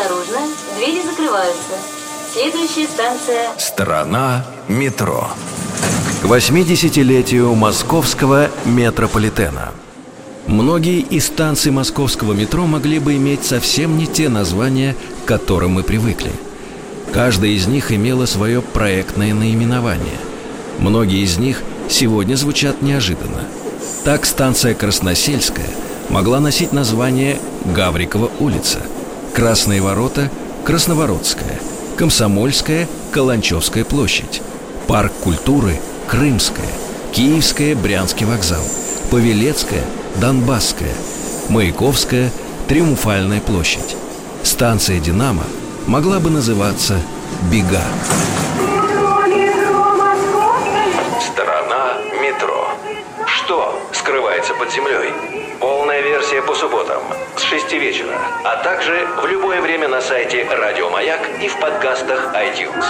Осторожно, двери закрываются. Следующая станция... Страна метро. К 80-летию московского метрополитена. Многие из станций московского метро могли бы иметь совсем не те названия, к которым мы привыкли. Каждая из них имела свое проектное наименование. Многие из них сегодня звучат неожиданно. Так станция Красносельская могла носить название Гаврикова улица, Красные ворота – Красновородская, Комсомольская – Каланчевская площадь, Парк культуры – Крымская, Киевская – Брянский вокзал, Павелецкая – Донбасская, Маяковская – Триумфальная площадь. Станция «Динамо» могла бы называться «Бега». Страна метро. Что скрывается под землей? Полная по субботам с 6 вечера, а также в любое время на сайте Радио Маяк и в подкастах iTunes.